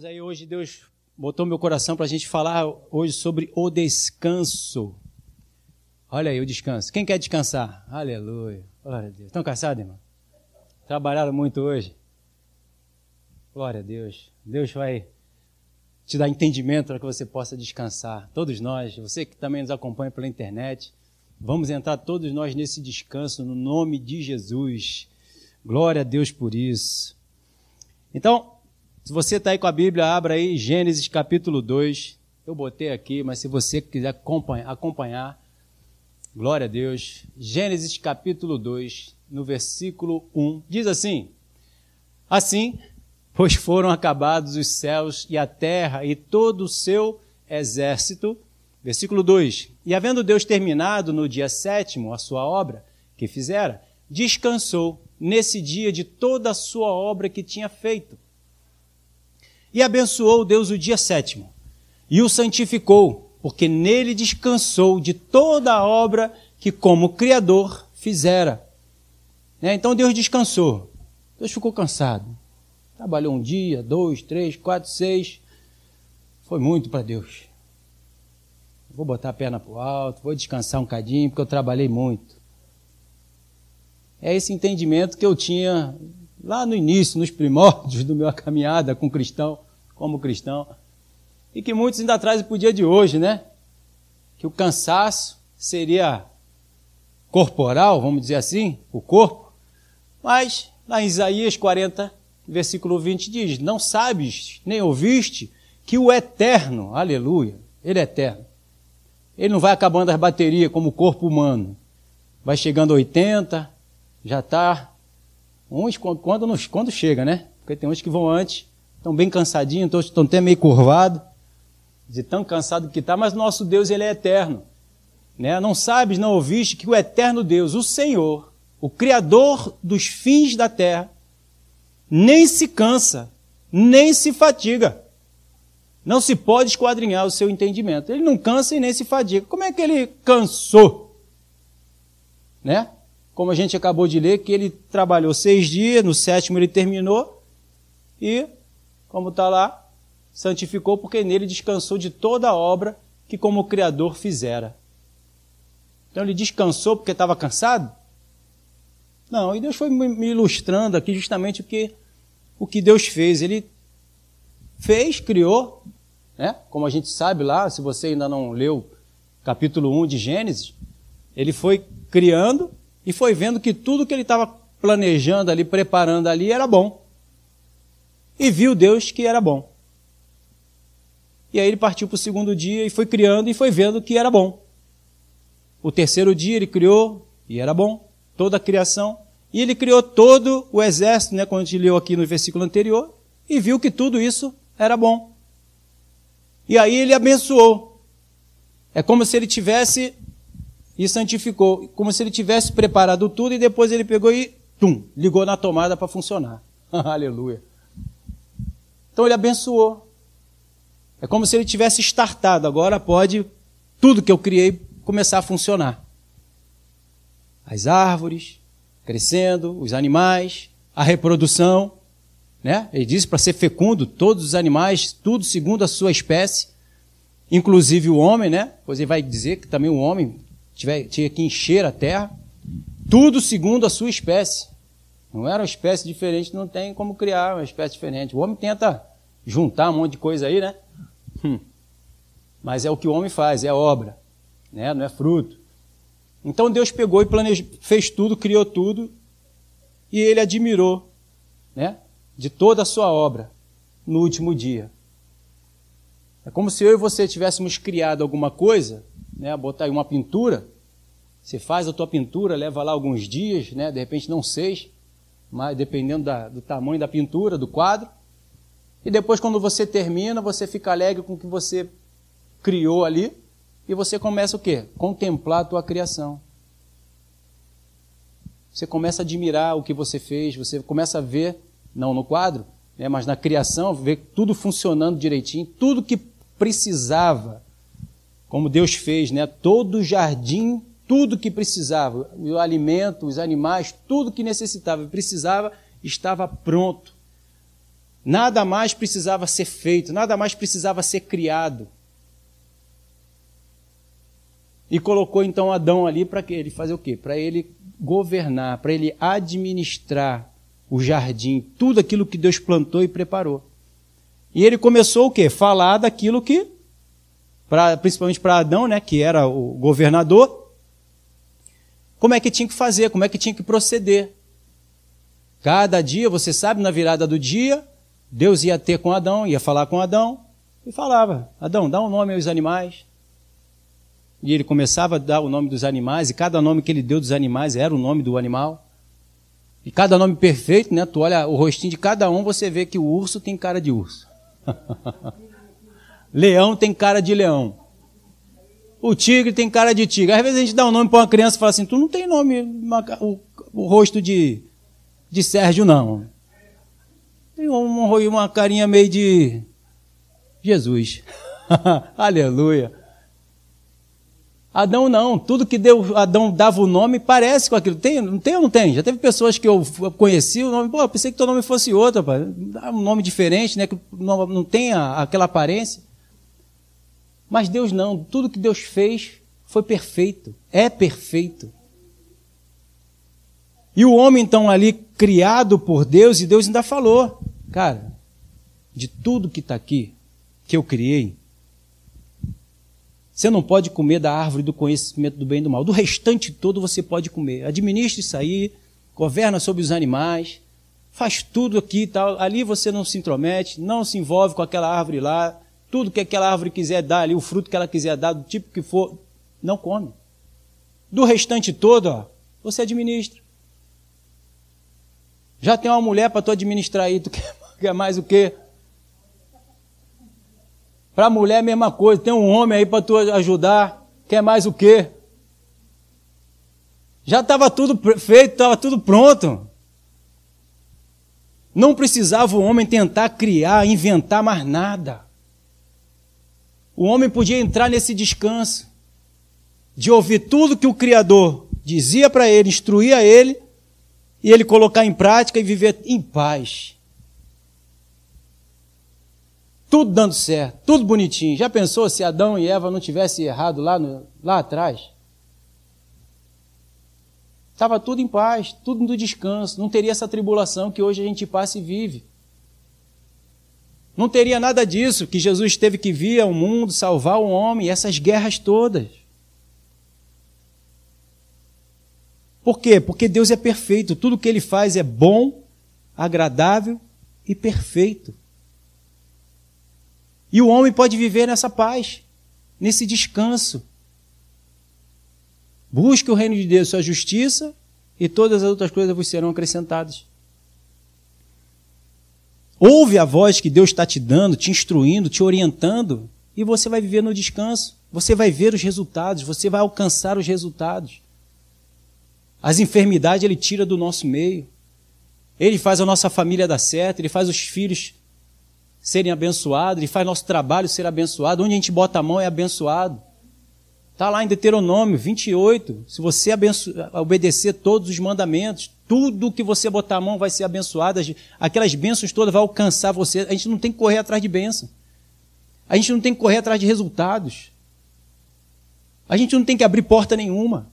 Irmãos, aí hoje Deus botou meu coração para a gente falar hoje sobre o descanso. Olha aí o descanso. Quem quer descansar? Aleluia. Glória a Deus. Estão cansados, irmão? Trabalharam muito hoje? Glória a Deus. Deus vai te dar entendimento para que você possa descansar. Todos nós, você que também nos acompanha pela internet, vamos entrar todos nós nesse descanso no nome de Jesus. Glória a Deus por isso. Então, se você está aí com a Bíblia, abra aí Gênesis capítulo 2. Eu botei aqui, mas se você quiser acompanhar, glória a Deus. Gênesis capítulo 2, no versículo 1, diz assim: Assim, pois foram acabados os céus e a terra e todo o seu exército. Versículo 2: E havendo Deus terminado no dia sétimo a sua obra que fizera, descansou nesse dia de toda a sua obra que tinha feito. E abençoou Deus o dia sétimo, e o santificou, porque nele descansou de toda a obra que, como Criador, fizera. Né? Então Deus descansou. Deus ficou cansado. Trabalhou um dia, dois, três, quatro, seis. Foi muito para Deus. Vou botar a perna para o alto, vou descansar um cadinho, porque eu trabalhei muito. É esse entendimento que eu tinha lá no início, nos primórdios da minha caminhada com cristão, como cristão, e que muitos ainda trazem para o dia de hoje, né? Que o cansaço seria corporal, vamos dizer assim, o corpo, mas lá em Isaías 40, versículo 20 diz: Não sabes, nem ouviste, que o eterno, aleluia, ele é eterno. Ele não vai acabando as baterias como o corpo humano. Vai chegando a 80, já está Uns quando, quando chega, né? Porque tem uns que vão antes, estão bem cansadinhos, estão até meio curvados, de tão cansado que está, mas nosso Deus ele é eterno. Né? Não sabes, não ouviste que o eterno Deus, o Senhor, o Criador dos fins da terra, nem se cansa, nem se fatiga. Não se pode esquadrinhar o seu entendimento. Ele não cansa e nem se fadiga. Como é que ele cansou? Né? como a gente acabou de ler, que ele trabalhou seis dias, no sétimo ele terminou, e, como está lá, santificou porque nele descansou de toda a obra que como Criador fizera. Então ele descansou porque estava cansado? Não, e Deus foi me ilustrando aqui justamente porque o que Deus fez. Ele fez, criou, né? como a gente sabe lá, se você ainda não leu capítulo 1 de Gênesis, ele foi criando e foi vendo que tudo que ele estava planejando ali, preparando ali, era bom. E viu Deus que era bom. E aí ele partiu para o segundo dia e foi criando e foi vendo que era bom. O terceiro dia ele criou e era bom, toda a criação. E ele criou todo o exército, né, quando a gente leu aqui no versículo anterior, e viu que tudo isso era bom. E aí ele abençoou. É como se ele tivesse e santificou, como se ele tivesse preparado tudo e depois ele pegou e tum, ligou na tomada para funcionar. Aleluia. Então ele abençoou. É como se ele tivesse startado, agora pode tudo que eu criei começar a funcionar. As árvores crescendo, os animais, a reprodução, né? Ele disse para ser fecundo todos os animais, tudo segundo a sua espécie, inclusive o homem, né? Pois ele vai dizer que também o homem tiver, tinha que encher a terra, tudo segundo a sua espécie. Não era uma espécie diferente, não tem como criar uma espécie diferente. O homem tenta juntar um monte de coisa aí, né? Hum. Mas é o que o homem faz, é obra, né? não é fruto. Então Deus pegou e planejou, fez tudo, criou tudo, e ele admirou né? de toda a sua obra no último dia. É como se eu e você tivéssemos criado alguma coisa né, botar aí uma pintura, você faz a tua pintura, leva lá alguns dias, né, de repente não seis, mas dependendo da, do tamanho da pintura, do quadro. E depois, quando você termina, você fica alegre com o que você criou ali e você começa o quê? Contemplar a tua criação. Você começa a admirar o que você fez, você começa a ver, não no quadro, né, mas na criação, ver tudo funcionando direitinho, tudo que precisava como Deus fez, né? Todo o jardim, tudo que precisava, o alimento, os animais, tudo que necessitava, precisava, estava pronto. Nada mais precisava ser feito, nada mais precisava ser criado. E colocou então Adão ali para ele fazer o quê? Para ele governar, para ele administrar o jardim, tudo aquilo que Deus plantou e preparou. E ele começou o quê? Falar daquilo que, pra, principalmente para Adão, né, que era o governador, como é que tinha que fazer, como é que tinha que proceder. Cada dia, você sabe, na virada do dia, Deus ia ter com Adão, ia falar com Adão, e falava: Adão, dá um nome aos animais, e ele começava a dar o nome dos animais, e cada nome que ele deu dos animais era o nome do animal. E cada nome perfeito, né? Tu olha o rostinho de cada um, você vê que o urso tem cara de urso. leão tem cara de leão. O tigre tem cara de tigre. Às vezes a gente dá um nome para uma criança e fala assim: Tu não tem nome, uma, o, o, rosto de, de Sérgio, não. Tem uma, uma carinha meio de Jesus. Aleluia. Adão não, tudo que deu, Adão dava o nome parece com aquilo. Tem, não tem ou não tem? Já teve pessoas que eu conheci o nome, pô, pensei que teu nome fosse outro, rapaz. Um nome diferente, né? Que não, não tem a, aquela aparência. Mas Deus não, tudo que Deus fez foi perfeito, é perfeito. E o homem então ali criado por Deus, e Deus ainda falou, cara, de tudo que está aqui, que eu criei, você não pode comer da árvore do conhecimento do bem e do mal. Do restante todo você pode comer. Administre isso aí, governa sobre os animais, faz tudo aqui e tal. Ali você não se intromete, não se envolve com aquela árvore lá. Tudo que aquela árvore quiser dar ali, o fruto que ela quiser dar, do tipo que for, não come. Do restante todo, ó, você administra. Já tem uma mulher para tu administrar aí, tu quer mais o quê? Para a mulher, mesma coisa. Tem um homem aí para tu ajudar. Quer mais o quê? Já estava tudo feito, estava tudo pronto. Não precisava o homem tentar criar, inventar mais nada. O homem podia entrar nesse descanso de ouvir tudo que o Criador dizia para ele, instruía ele, e ele colocar em prática e viver em paz tudo dando certo, tudo bonitinho. Já pensou se Adão e Eva não tivessem errado lá, no, lá atrás? Estava tudo em paz, tudo no descanso, não teria essa tribulação que hoje a gente passa e vive. Não teria nada disso que Jesus teve que vir ao mundo salvar o homem, essas guerras todas. Por quê? Porque Deus é perfeito, tudo que ele faz é bom, agradável e perfeito. E o homem pode viver nessa paz, nesse descanso. Busque o reino de Deus, sua justiça, e todas as outras coisas vos serão acrescentadas. Ouve a voz que Deus está te dando, te instruindo, te orientando, e você vai viver no descanso. Você vai ver os resultados, você vai alcançar os resultados. As enfermidades ele tira do nosso meio. Ele faz a nossa família dar certo, ele faz os filhos serem abençoados, Ele faz nosso trabalho ser abençoado. Onde a gente bota a mão é abençoado. Está lá em Deuteronômio 28. Se você obedecer todos os mandamentos, tudo que você botar a mão vai ser abençoado. Aquelas bênçãos todas vão alcançar você. A gente não tem que correr atrás de bênção. A gente não tem que correr atrás de resultados. A gente não tem que abrir porta nenhuma.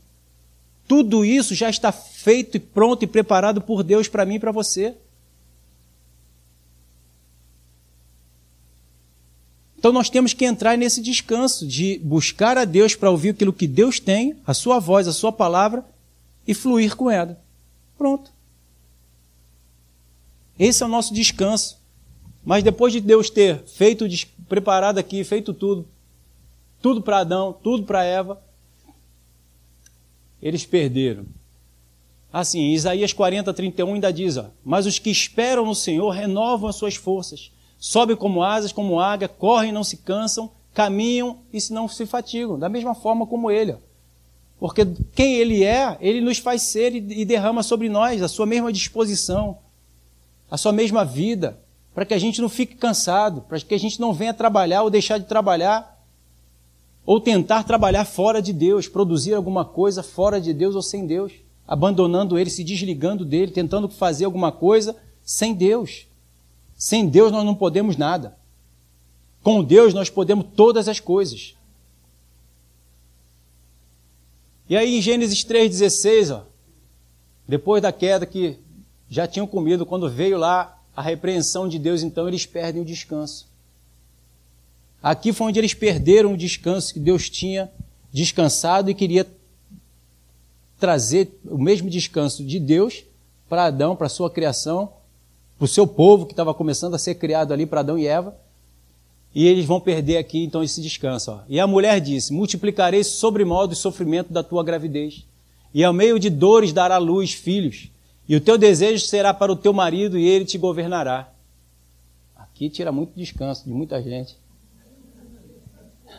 Tudo isso já está feito e pronto e preparado por Deus para mim e para você. Então nós temos que entrar nesse descanso de buscar a Deus para ouvir aquilo que Deus tem, a sua voz, a sua palavra, e fluir com ela. Pronto. Esse é o nosso descanso. Mas depois de Deus ter feito, preparado aqui, feito tudo, tudo para Adão, tudo para Eva, eles perderam. Assim, Isaías 40, 31 ainda diz: ó, Mas os que esperam no Senhor renovam as suas forças Sobe como asas, como águia, correm e não se cansam, caminham e não se fatigam, da mesma forma como ele. Porque quem ele é, ele nos faz ser e derrama sobre nós a sua mesma disposição, a sua mesma vida, para que a gente não fique cansado, para que a gente não venha trabalhar ou deixar de trabalhar, ou tentar trabalhar fora de Deus, produzir alguma coisa fora de Deus ou sem Deus, abandonando ele, se desligando dele, tentando fazer alguma coisa sem Deus. Sem Deus nós não podemos nada. Com Deus nós podemos todas as coisas. E aí em Gênesis 3,16, ó, depois da queda que já tinham comido, quando veio lá a repreensão de Deus, então eles perdem o descanso. Aqui foi onde eles perderam o descanso que Deus tinha descansado e queria trazer o mesmo descanso de Deus para Adão, para sua criação, para o seu povo que estava começando a ser criado ali para Adão e Eva. E eles vão perder aqui então esse descanso. E a mulher disse: Multiplicarei sobremodo o sofrimento da tua gravidez, e ao meio de dores dará luz filhos, e o teu desejo será para o teu marido, e ele te governará. Aqui tira muito descanso de muita gente.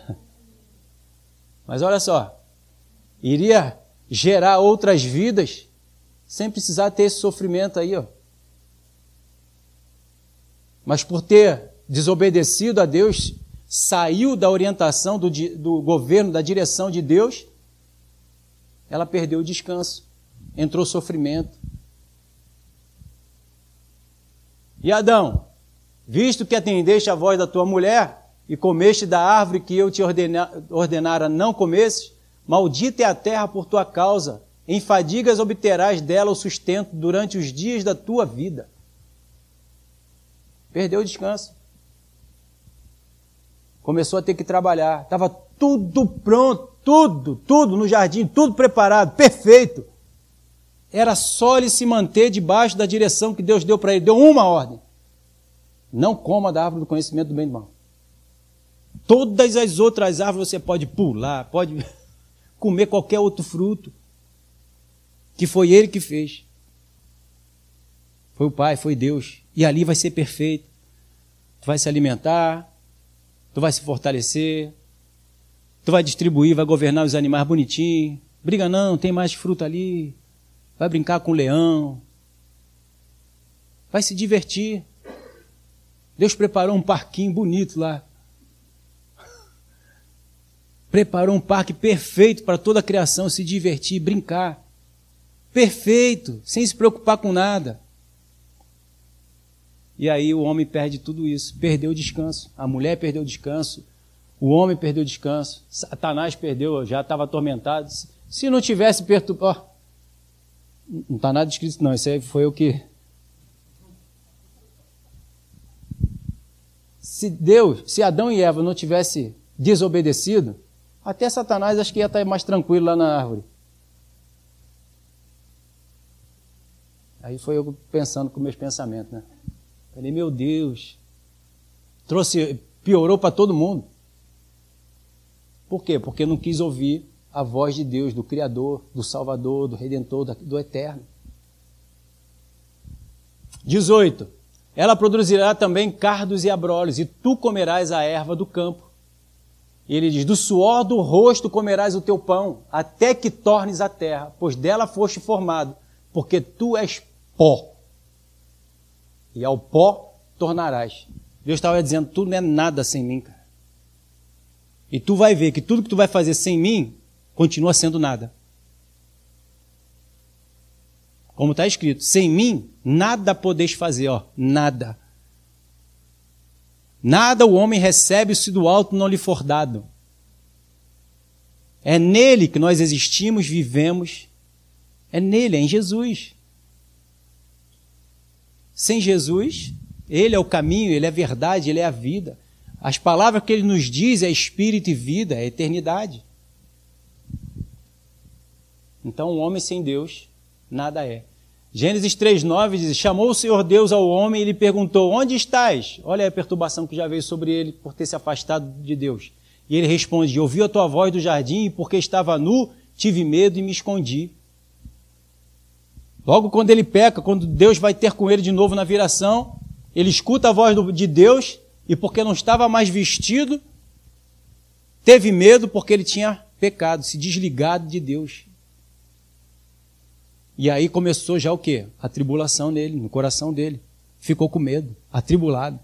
Mas olha só, iria gerar outras vidas sem precisar ter esse sofrimento aí, ó. Mas por ter desobedecido a Deus, saiu da orientação do, do governo, da direção de Deus, ela perdeu o descanso, entrou sofrimento. E Adão, visto que atendeste a voz da tua mulher e comeste da árvore que eu te ordena, ordenara não comesses, maldita é a terra por tua causa, em fadigas obterás dela o sustento durante os dias da tua vida. Perdeu o descanso começou a ter que trabalhar. Estava tudo pronto, tudo, tudo no jardim, tudo preparado, perfeito. Era só ele se manter debaixo da direção que Deus deu para ele. Deu uma ordem: não coma da árvore do conhecimento do bem e do mal. Todas as outras árvores você pode pular, pode comer qualquer outro fruto, que foi ele que fez. Foi o Pai, foi Deus. E ali vai ser perfeito. Tu vai se alimentar, tu vai se fortalecer, tu vai distribuir, vai governar os animais bonitinho. Briga não, tem mais fruta ali. Vai brincar com o leão. Vai se divertir. Deus preparou um parquinho bonito lá. Preparou um parque perfeito para toda a criação se divertir, brincar. Perfeito, sem se preocupar com nada. E aí o homem perde tudo isso, perdeu o descanso. A mulher perdeu o descanso, o homem perdeu o descanso, Satanás perdeu, já estava atormentado. Se não tivesse perturbado. Oh, não está nada escrito, não. Isso aí foi o que. Se Deus, se Adão e Eva não tivessem desobedecido, até Satanás acho que ia estar mais tranquilo lá na árvore. Aí foi eu pensando com meus pensamentos, né? Falei, meu Deus, trouxe, piorou para todo mundo. Por quê? Porque não quis ouvir a voz de Deus, do Criador, do Salvador, do Redentor, do Eterno. 18. Ela produzirá também cardos e abrolhos, e tu comerás a erva do campo. E ele diz: Do suor do rosto comerás o teu pão, até que tornes a terra, pois dela foste formado, porque tu és pó e ao pó tornarás. Deus estava dizendo: tu não é nada sem mim, cara. E tu vai ver que tudo que tu vai fazer sem mim continua sendo nada. Como está escrito: sem mim nada podeis fazer, ó, nada. Nada o homem recebe se do alto não lhe for dado. É nele que nós existimos, vivemos. É nele, é em Jesus. Sem Jesus, Ele é o caminho, Ele é a verdade, Ele é a vida. As palavras que Ele nos diz é espírito e vida, é eternidade. Então, um homem sem Deus, nada é. Gênesis 3,9 diz: Chamou o Senhor Deus ao homem e lhe perguntou: Onde estás? Olha a perturbação que já veio sobre ele por ter se afastado de Deus. E ele responde: Ouvi a tua voz do jardim e porque estava nu, tive medo e me escondi. Logo quando ele peca, quando Deus vai ter com ele de novo na viração, ele escuta a voz de Deus e porque não estava mais vestido, teve medo porque ele tinha pecado, se desligado de Deus. E aí começou já o quê? A tribulação nele, no coração dele. Ficou com medo, atribulado.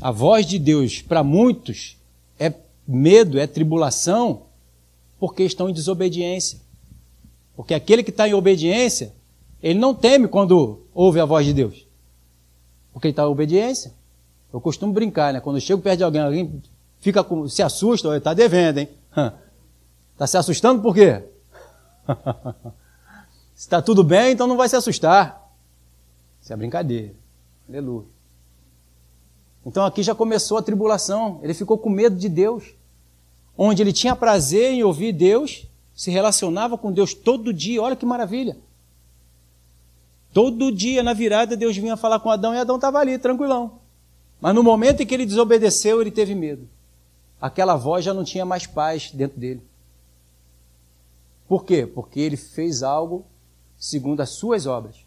A voz de Deus para muitos é medo, é tribulação, porque estão em desobediência. Porque aquele que está em obediência, ele não teme quando ouve a voz de Deus? Porque ele está em obediência. Eu costumo brincar, né? Quando eu chego perto de alguém, alguém fica com, se assusta, está devendo, hein? Está se assustando por quê? se está tudo bem, então não vai se assustar. Isso é brincadeira. Aleluia. Então aqui já começou a tribulação. Ele ficou com medo de Deus. Onde ele tinha prazer em ouvir Deus, se relacionava com Deus todo dia. Olha que maravilha. Todo dia na virada Deus vinha falar com Adão e Adão estava ali, tranquilão. Mas no momento em que ele desobedeceu, ele teve medo. Aquela voz já não tinha mais paz dentro dele. Por quê? Porque ele fez algo segundo as suas obras.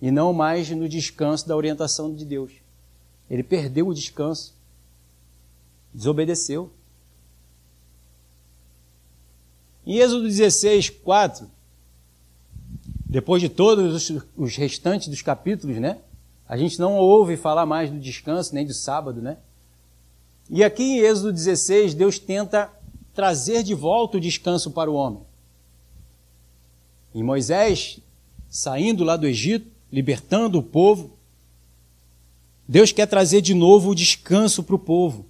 E não mais no descanso da orientação de Deus. Ele perdeu o descanso. Desobedeceu. Em Êxodo 16, 4, depois de todos os restantes dos capítulos, né? A gente não ouve falar mais do descanso, nem do sábado, né? E aqui em Êxodo 16, Deus tenta trazer de volta o descanso para o homem. Em Moisés, saindo lá do Egito, libertando o povo, Deus quer trazer de novo o descanso para o povo.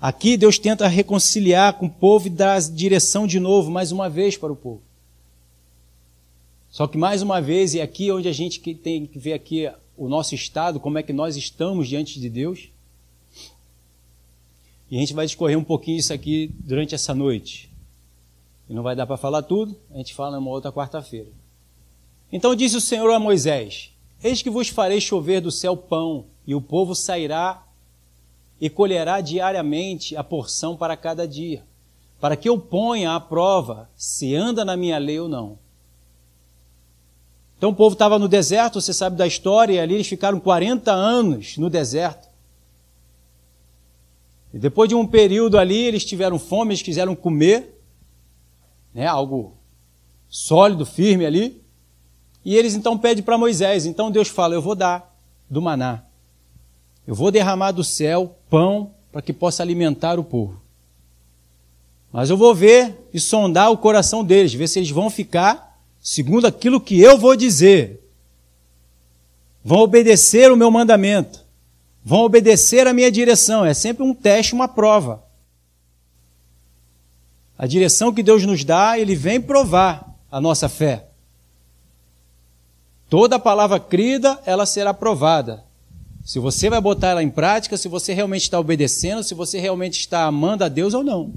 Aqui Deus tenta reconciliar com o povo e dar direção de novo, mais uma vez, para o povo. Só que mais uma vez, e aqui é onde a gente tem que ver aqui o nosso estado, como é que nós estamos diante de Deus. E a gente vai discorrer um pouquinho isso aqui durante essa noite. E não vai dar para falar tudo, a gente fala numa outra quarta-feira. Então disse o Senhor a Moisés: Eis que vos farei chover do céu pão, e o povo sairá e colherá diariamente a porção para cada dia, para que eu ponha à prova se anda na minha lei ou não. Então o povo estava no deserto, você sabe da história, e ali eles ficaram 40 anos no deserto. E depois de um período ali, eles tiveram fome, eles quiseram comer, né, algo sólido, firme ali. E eles então pedem para Moisés. Então Deus fala: Eu vou dar do maná. Eu vou derramar do céu pão para que possa alimentar o povo. Mas eu vou ver e sondar o coração deles, ver se eles vão ficar segundo aquilo que eu vou dizer. Vão obedecer o meu mandamento. Vão obedecer a minha direção. É sempre um teste, uma prova. A direção que Deus nos dá, Ele vem provar a nossa fé. Toda palavra crida, ela será provada. Se você vai botar ela em prática, se você realmente está obedecendo, se você realmente está amando a Deus ou não.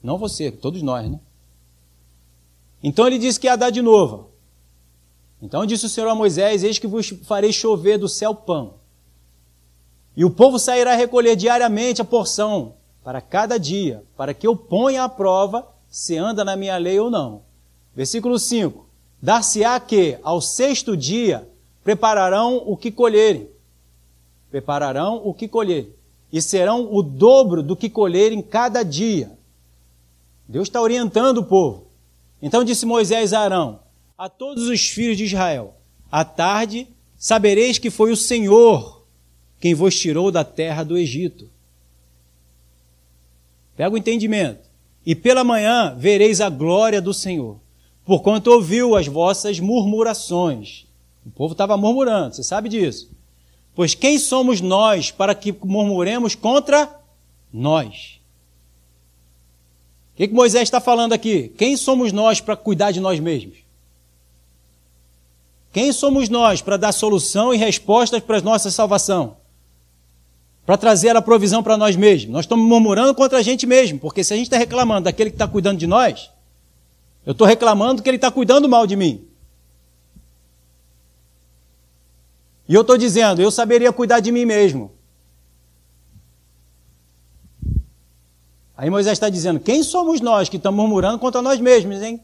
Não você, todos nós, né? Então ele disse que ia dar de novo. Então disse o Senhor a Moisés: Eis que vos farei chover do céu pão. E o povo sairá recolher diariamente a porção para cada dia, para que eu ponha à prova se anda na minha lei ou não. Versículo 5: Dar-se-á que, ao sexto dia, prepararão o que colherem. Prepararão o que colherem. E serão o dobro do que colherem cada dia. Deus está orientando o povo. Então disse Moisés a Arão: A todos os filhos de Israel: À tarde sabereis que foi o Senhor quem vos tirou da terra do Egito Pega o entendimento. E pela manhã vereis a glória do Senhor, porquanto ouviu as vossas murmurações. O povo estava murmurando, você sabe disso. Pois quem somos nós para que murmuremos contra nós? O que, que Moisés está falando aqui? Quem somos nós para cuidar de nós mesmos? Quem somos nós para dar solução e respostas para a nossa salvação? para trazer a provisão para nós mesmos. Nós estamos murmurando contra a gente mesmo, porque se a gente está reclamando daquele que está cuidando de nós, eu estou reclamando que ele está cuidando mal de mim. E eu estou dizendo, eu saberia cuidar de mim mesmo. Aí Moisés está dizendo, quem somos nós que estamos murmurando contra nós mesmos, hein?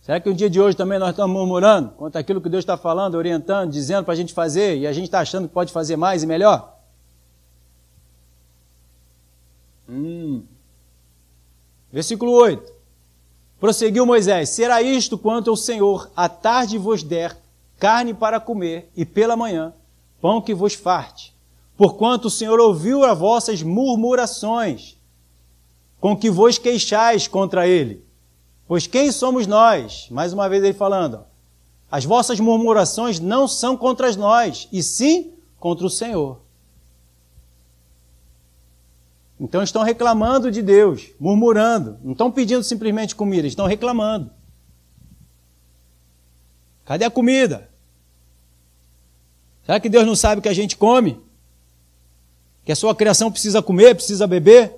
Será que um dia de hoje também nós estamos murmurando contra aquilo que Deus está falando, orientando, dizendo para a gente fazer e a gente está achando que pode fazer mais e melhor? Hum. Versículo 8. Prosseguiu Moisés: Será isto quanto o Senhor à tarde vos der carne para comer e pela manhã pão que vos farte, porquanto o Senhor ouviu as vossas murmurações, com que vos queixais contra ele. Pois quem somos nós? Mais uma vez ele falando. As vossas murmurações não são contra nós, e sim contra o Senhor. Então estão reclamando de Deus, murmurando. Não estão pedindo simplesmente comida, estão reclamando. Cadê a comida? Será que Deus não sabe que a gente come? Que a sua criação precisa comer, precisa beber?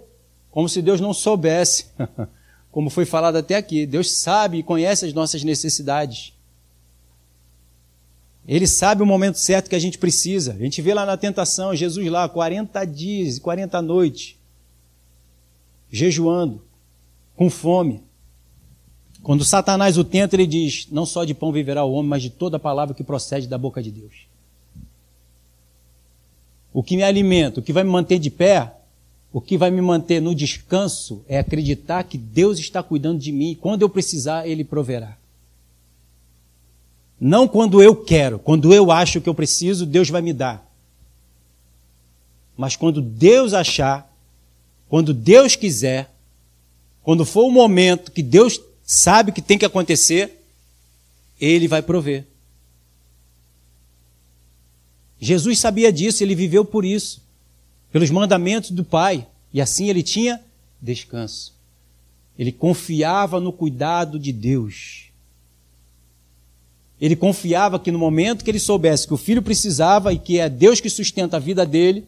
Como se Deus não soubesse. Como foi falado até aqui. Deus sabe e conhece as nossas necessidades. Ele sabe o momento certo que a gente precisa. A gente vê lá na tentação, Jesus lá, 40 dias e 40 noites, jejuando, com fome. Quando Satanás o tenta, ele diz: Não só de pão viverá o homem, mas de toda palavra que procede da boca de Deus. O que me alimenta, o que vai me manter de pé, o que vai me manter no descanso é acreditar que Deus está cuidando de mim e quando eu precisar, Ele proverá. Não quando eu quero, quando eu acho que eu preciso, Deus vai me dar. Mas quando Deus achar, quando Deus quiser, quando for o momento que Deus sabe que tem que acontecer, Ele vai prover. Jesus sabia disso, ele viveu por isso, pelos mandamentos do Pai, e assim ele tinha descanso. Ele confiava no cuidado de Deus. Ele confiava que no momento que ele soubesse que o filho precisava e que é Deus que sustenta a vida dele,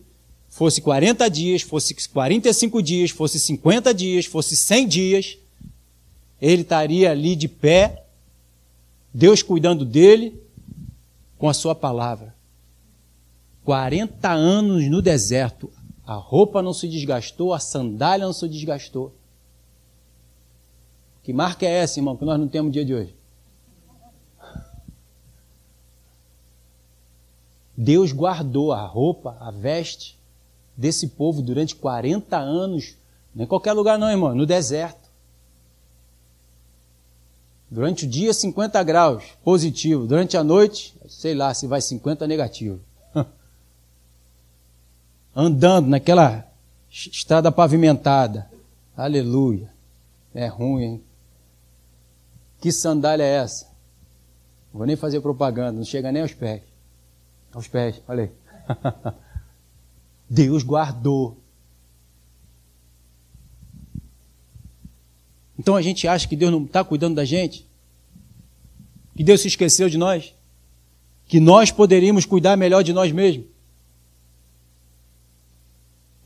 fosse 40 dias, fosse 45 dias, fosse 50 dias, fosse 100 dias, ele estaria ali de pé, Deus cuidando dele com a sua palavra. 40 anos no deserto, a roupa não se desgastou, a sandália não se desgastou. Que marca é essa, irmão, que nós não temos dia de hoje? Deus guardou a roupa, a veste desse povo durante 40 anos, não em qualquer lugar não, irmão, no deserto. Durante o dia 50 graus, positivo. Durante a noite, sei lá se vai 50 negativo andando naquela estrada pavimentada. Aleluia. É ruim, hein? Que sandália é essa? Não vou nem fazer propaganda, não chega nem aos pés. Aos pés, olha aí. Deus guardou. Então a gente acha que Deus não está cuidando da gente? Que Deus se esqueceu de nós? Que nós poderíamos cuidar melhor de nós mesmos?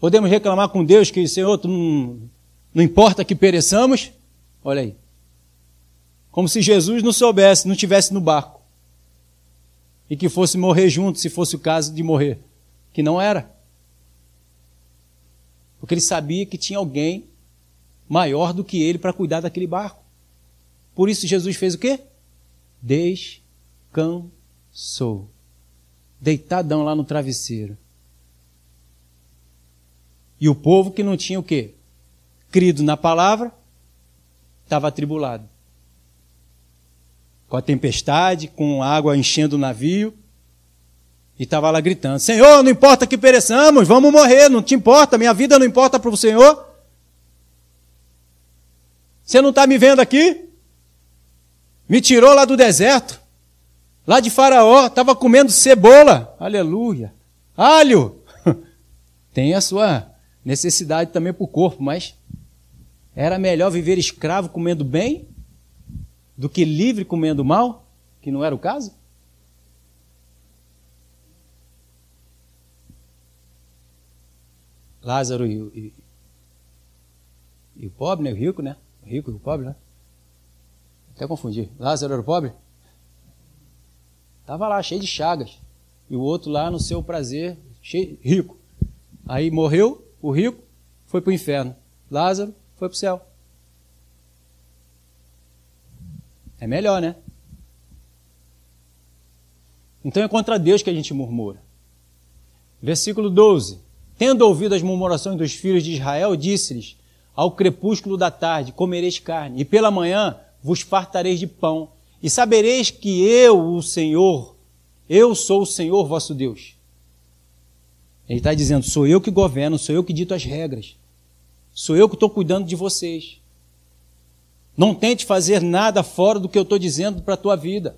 Podemos reclamar com Deus que, Senhor, tu não, não importa que pereçamos? Olha aí. Como se Jesus não soubesse, não tivesse no barco. E que fosse morrer junto, se fosse o caso de morrer. Que não era. Porque ele sabia que tinha alguém maior do que ele para cuidar daquele barco. Por isso Jesus fez o quê? Descansou. Deitadão lá no travesseiro. E o povo que não tinha o quê? Crido na palavra, estava atribulado. Com a tempestade, com a água enchendo o navio, e estava lá gritando: Senhor, não importa que pereçamos, vamos morrer, não te importa, minha vida não importa para o Senhor. Você não está me vendo aqui? Me tirou lá do deserto, lá de Faraó, estava comendo cebola, aleluia, alho. Tem a sua necessidade também para o corpo, mas era melhor viver escravo comendo bem do que livre comendo mal, que não era o caso? Lázaro e, e, e, o pobre, né? O rico, né? O rico e o pobre, né? Até confundi. Lázaro era o pobre? Estava lá, cheio de chagas. E o outro lá no seu prazer, cheio, rico. Aí morreu, o rico foi para o inferno. Lázaro foi para o céu. É melhor, né? Então é contra Deus que a gente murmura. Versículo 12. Tendo ouvido as murmurações dos filhos de Israel, disse-lhes: Ao crepúsculo da tarde comereis carne, e pela manhã vos fartareis de pão, e sabereis que eu, o Senhor, eu sou o Senhor vosso Deus. Ele está dizendo: sou eu que governo, sou eu que dito as regras, sou eu que estou cuidando de vocês. Não tente fazer nada fora do que eu estou dizendo para a tua vida.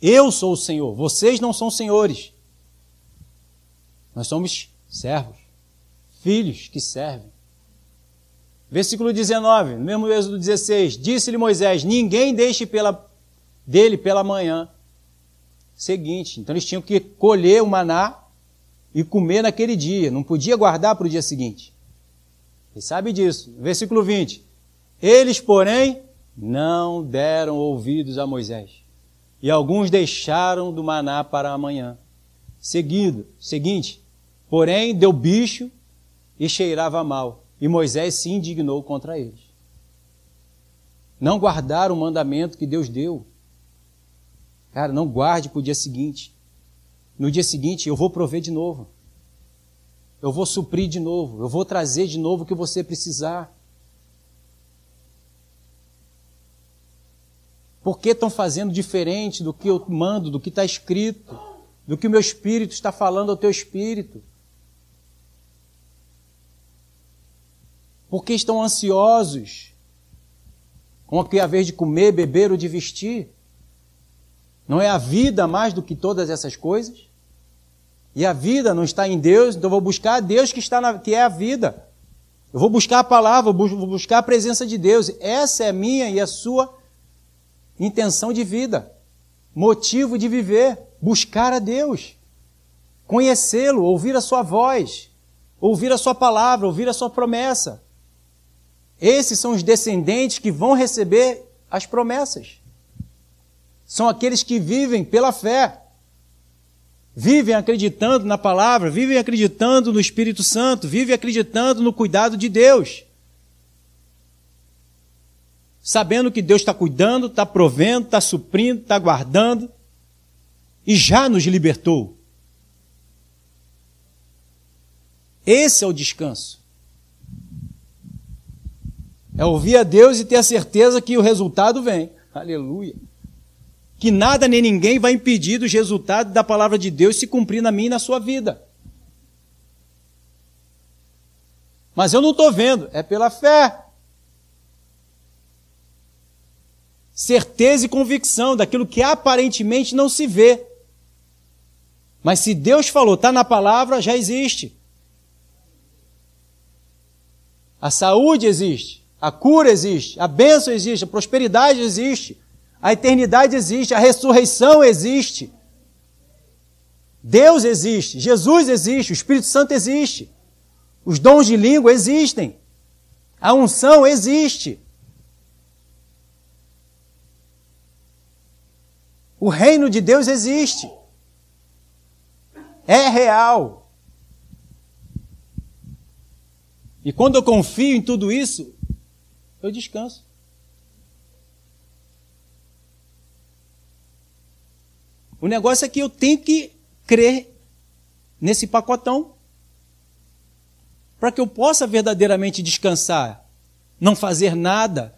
Eu sou o Senhor, vocês não são senhores. Nós somos servos, filhos que servem. Versículo 19, no mesmo Êxodo 16: Disse-lhe Moisés: Ninguém deixe pela, dele pela manhã seguinte. Então eles tinham que colher o maná e comer naquele dia, não podia guardar para o dia seguinte. Ele sabe disso. Versículo 20: Eles, porém, não deram ouvidos a Moisés. E alguns deixaram do maná para amanhã. Seguido, seguinte, porém deu bicho e cheirava mal. E Moisés se indignou contra eles. Não guardaram o mandamento que Deus deu. Cara, não guarde para o dia seguinte. No dia seguinte eu vou prover de novo. Eu vou suprir de novo. Eu vou trazer de novo o que você precisar. Por que estão fazendo diferente do que eu mando, do que está escrito, do que o meu espírito está falando ao teu espírito? Por que estão ansiosos com o que de comer, beber ou de vestir? Não é a vida mais do que todas essas coisas? E a vida não está em Deus, então eu vou buscar Deus que, está na, que é a vida. Eu vou buscar a palavra, vou buscar a presença de Deus. Essa é a minha e a sua intenção de vida, motivo de viver, buscar a Deus, conhecê-lo, ouvir a sua voz, ouvir a sua palavra, ouvir a sua promessa. Esses são os descendentes que vão receber as promessas. São aqueles que vivem pela fé. Vivem acreditando na palavra, vivem acreditando no Espírito Santo, vivem acreditando no cuidado de Deus sabendo que Deus está cuidando, está provendo, está suprindo, está guardando e já nos libertou. Esse é o descanso. É ouvir a Deus e ter a certeza que o resultado vem. Aleluia. Que nada nem ninguém vai impedir dos resultados da palavra de Deus se cumprir na minha e na sua vida. Mas eu não estou vendo, é pela fé. certeza e convicção daquilo que aparentemente não se vê. Mas se Deus falou, está na palavra, já existe. A saúde existe, a cura existe, a bênção existe, a prosperidade existe, a eternidade existe, a ressurreição existe. Deus existe, Jesus existe, o Espírito Santo existe, os dons de língua existem, a unção existe. O reino de Deus existe. É real. E quando eu confio em tudo isso, eu descanso. O negócio é que eu tenho que crer nesse pacotão para que eu possa verdadeiramente descansar, não fazer nada,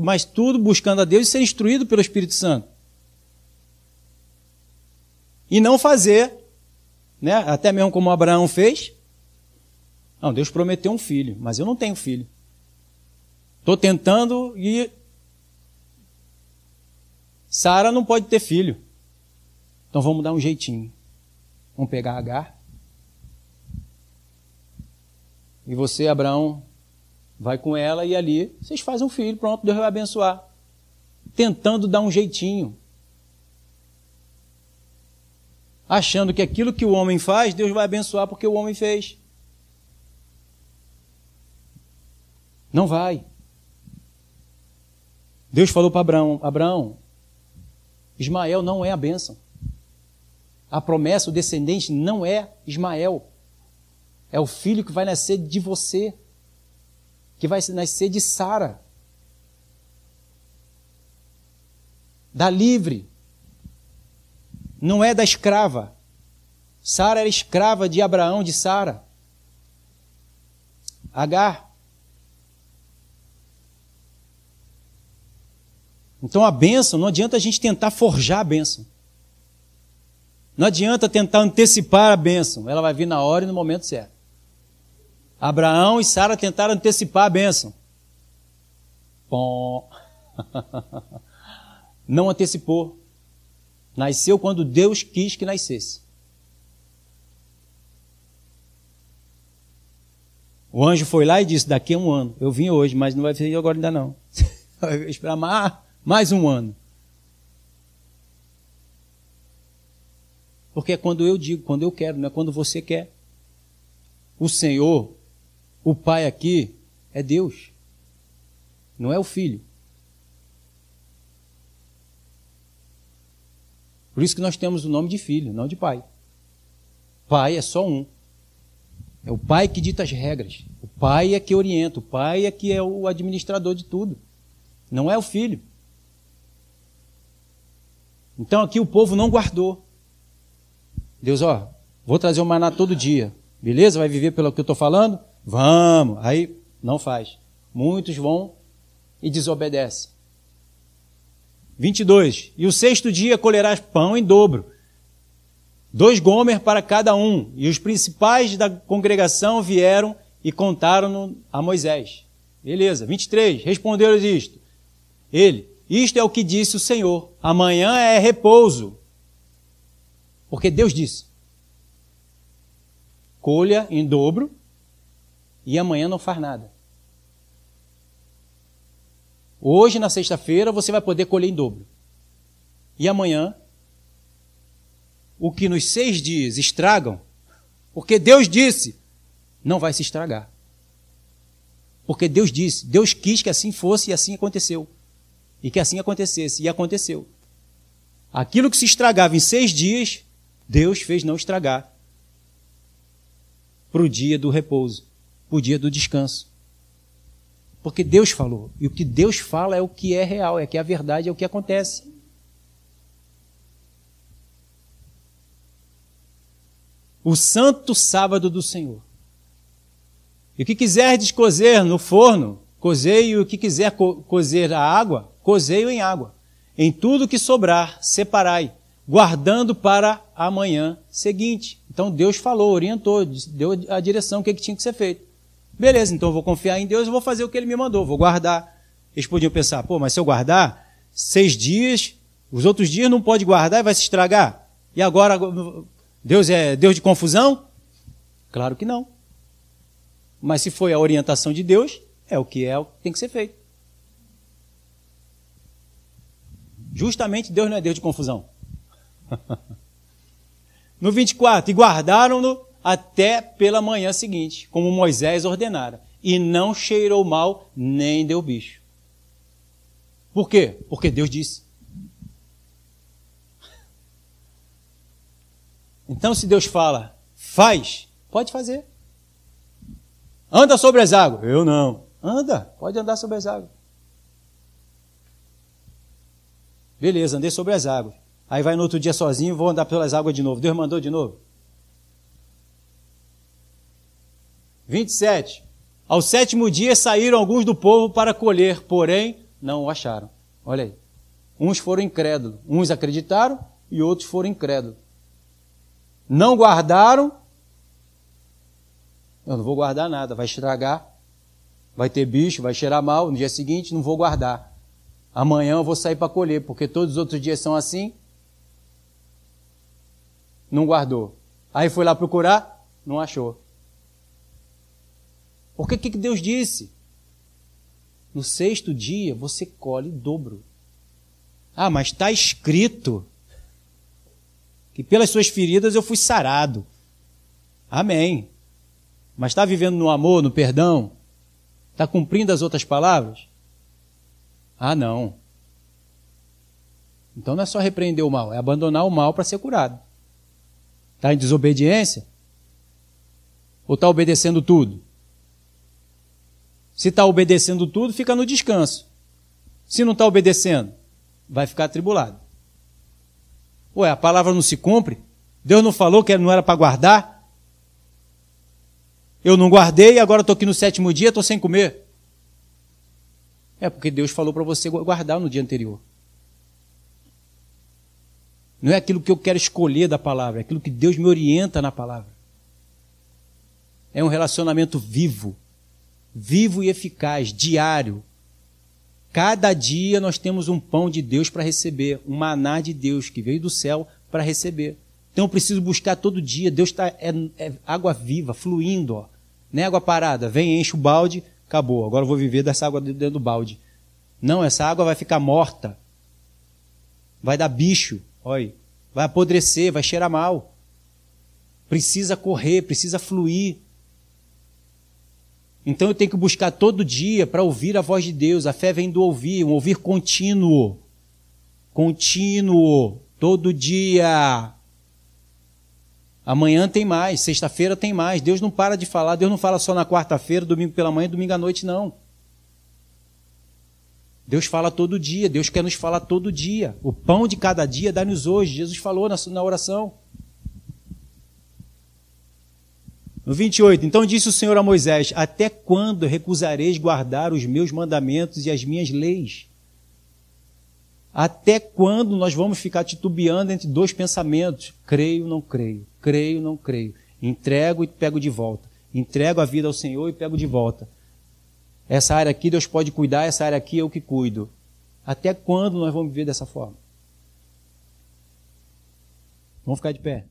mas tudo buscando a Deus e ser instruído pelo Espírito Santo e não fazer, né, até mesmo como Abraão fez. Não, Deus prometeu um filho, mas eu não tenho filho. Estou tentando e Sara não pode ter filho. Então vamos dar um jeitinho. Vamos pegar Agar. E você, Abraão, vai com ela e ali vocês fazem um filho, pronto, Deus vai abençoar. Tentando dar um jeitinho. achando que aquilo que o homem faz, Deus vai abençoar porque o homem fez. Não vai. Deus falou para Abraão: Abraão, Ismael não é a bênção. A promessa, o descendente não é Ismael. É o filho que vai nascer de você, que vai nascer de Sara. Da livre, não é da escrava. Sara era escrava de Abraão, de Sara. Agar. Então a bênção, não adianta a gente tentar forjar a bênção. Não adianta tentar antecipar a bênção, ela vai vir na hora e no momento certo. Abraão e Sara tentaram antecipar a bênção. Pom. Não antecipou. Nasceu quando Deus quis que nascesse. O anjo foi lá e disse: Daqui a um ano. Eu vim hoje, mas não vai vir agora ainda não. Vai esperar mais um ano. Porque é quando eu digo, quando eu quero, não é quando você quer. O Senhor, o Pai aqui, é Deus. Não é o Filho. Por isso que nós temos o nome de filho, não de pai. Pai é só um. É o pai que dita as regras. O pai é que orienta. O pai é que é o administrador de tudo. Não é o filho. Então aqui o povo não guardou. Deus, ó, vou trazer o maná todo dia. Beleza? Vai viver pelo que eu estou falando? Vamos. Aí não faz. Muitos vão e desobedecem. 22. E o sexto dia colherás pão em dobro, dois gomer para cada um. E os principais da congregação vieram e contaram a Moisés. Beleza. 23. Respondeu-lhes isto. Ele, isto é o que disse o Senhor. Amanhã é repouso. Porque Deus disse. Colha em dobro e amanhã não faz nada. Hoje, na sexta-feira, você vai poder colher em dobro. E amanhã, o que nos seis dias estragam, porque Deus disse, não vai se estragar. Porque Deus disse, Deus quis que assim fosse e assim aconteceu. E que assim acontecesse, e aconteceu. Aquilo que se estragava em seis dias, Deus fez não estragar. Para o dia do repouso, para o dia do descanso. Porque Deus falou. E o que Deus fala é o que é real, é que a verdade é o que acontece. O santo sábado do Senhor. E o que quiser descozer no forno, cozei, e o que quiser co cozer a água, cozei-o em água. Em tudo que sobrar, separai, guardando para amanhã seguinte. Então Deus falou, orientou, deu a direção, o que, é que tinha que ser feito. Beleza, então eu vou confiar em Deus e vou fazer o que ele me mandou, vou guardar. Eles podiam pensar, pô, mas se eu guardar seis dias, os outros dias não pode guardar e vai se estragar. E agora, Deus é Deus de confusão? Claro que não. Mas se foi a orientação de Deus, é o que é o que tem que ser feito. Justamente Deus não é Deus de confusão. no 24, e guardaram-no até pela manhã seguinte, como Moisés ordenara, e não cheirou mal nem deu bicho. Por quê? Porque Deus disse. Então, se Deus fala, faz, pode fazer. Anda sobre as águas. Eu não. Anda, pode andar sobre as águas. Beleza, andei sobre as águas. Aí vai no outro dia sozinho, vou andar pelas águas de novo. Deus mandou de novo. 27. Ao sétimo dia saíram alguns do povo para colher, porém não o acharam. Olha aí. Uns foram incrédulos, uns acreditaram e outros foram incrédulos. Não guardaram. Eu não vou guardar nada, vai estragar, vai ter bicho, vai cheirar mal. No dia seguinte, não vou guardar. Amanhã eu vou sair para colher, porque todos os outros dias são assim. Não guardou. Aí foi lá procurar, não achou. Porque o que Deus disse? No sexto dia você colhe dobro. Ah, mas está escrito que pelas suas feridas eu fui sarado. Amém. Mas está vivendo no amor, no perdão? Está cumprindo as outras palavras? Ah, não. Então não é só repreender o mal, é abandonar o mal para ser curado. Está em desobediência? Ou está obedecendo tudo? Se está obedecendo tudo, fica no descanso. Se não está obedecendo, vai ficar atribulado. Ué, a palavra não se cumpre? Deus não falou que não era para guardar? Eu não guardei e agora estou aqui no sétimo dia, estou sem comer. É porque Deus falou para você guardar no dia anterior. Não é aquilo que eu quero escolher da palavra, é aquilo que Deus me orienta na palavra. É um relacionamento vivo vivo e eficaz, diário. Cada dia nós temos um pão de Deus para receber, um maná de Deus que veio do céu para receber. Então eu preciso buscar todo dia. Deus está é, é, água viva, fluindo, ó. não é água parada. Vem, enche o balde, acabou. Agora eu vou viver dessa água dentro do balde. Não, essa água vai ficar morta, vai dar bicho, olha, vai apodrecer, vai cheirar mal. Precisa correr, precisa fluir. Então eu tenho que buscar todo dia para ouvir a voz de Deus. A fé vem do ouvir, um ouvir contínuo. Contínuo, todo dia. Amanhã tem mais, sexta-feira tem mais. Deus não para de falar. Deus não fala só na quarta-feira, domingo pela manhã, domingo à noite, não. Deus fala todo dia, Deus quer nos falar todo dia. O pão de cada dia dá-nos hoje. Jesus falou na, oração. No 28, então disse o Senhor a Moisés: Até quando recusareis guardar os meus mandamentos e as minhas leis? Até quando nós vamos ficar titubeando entre dois pensamentos? Creio, não creio. Creio, não creio. Entrego e pego de volta. Entrego a vida ao Senhor e pego de volta. Essa área aqui Deus pode cuidar, essa área aqui eu que cuido. Até quando nós vamos viver dessa forma? Vamos ficar de pé.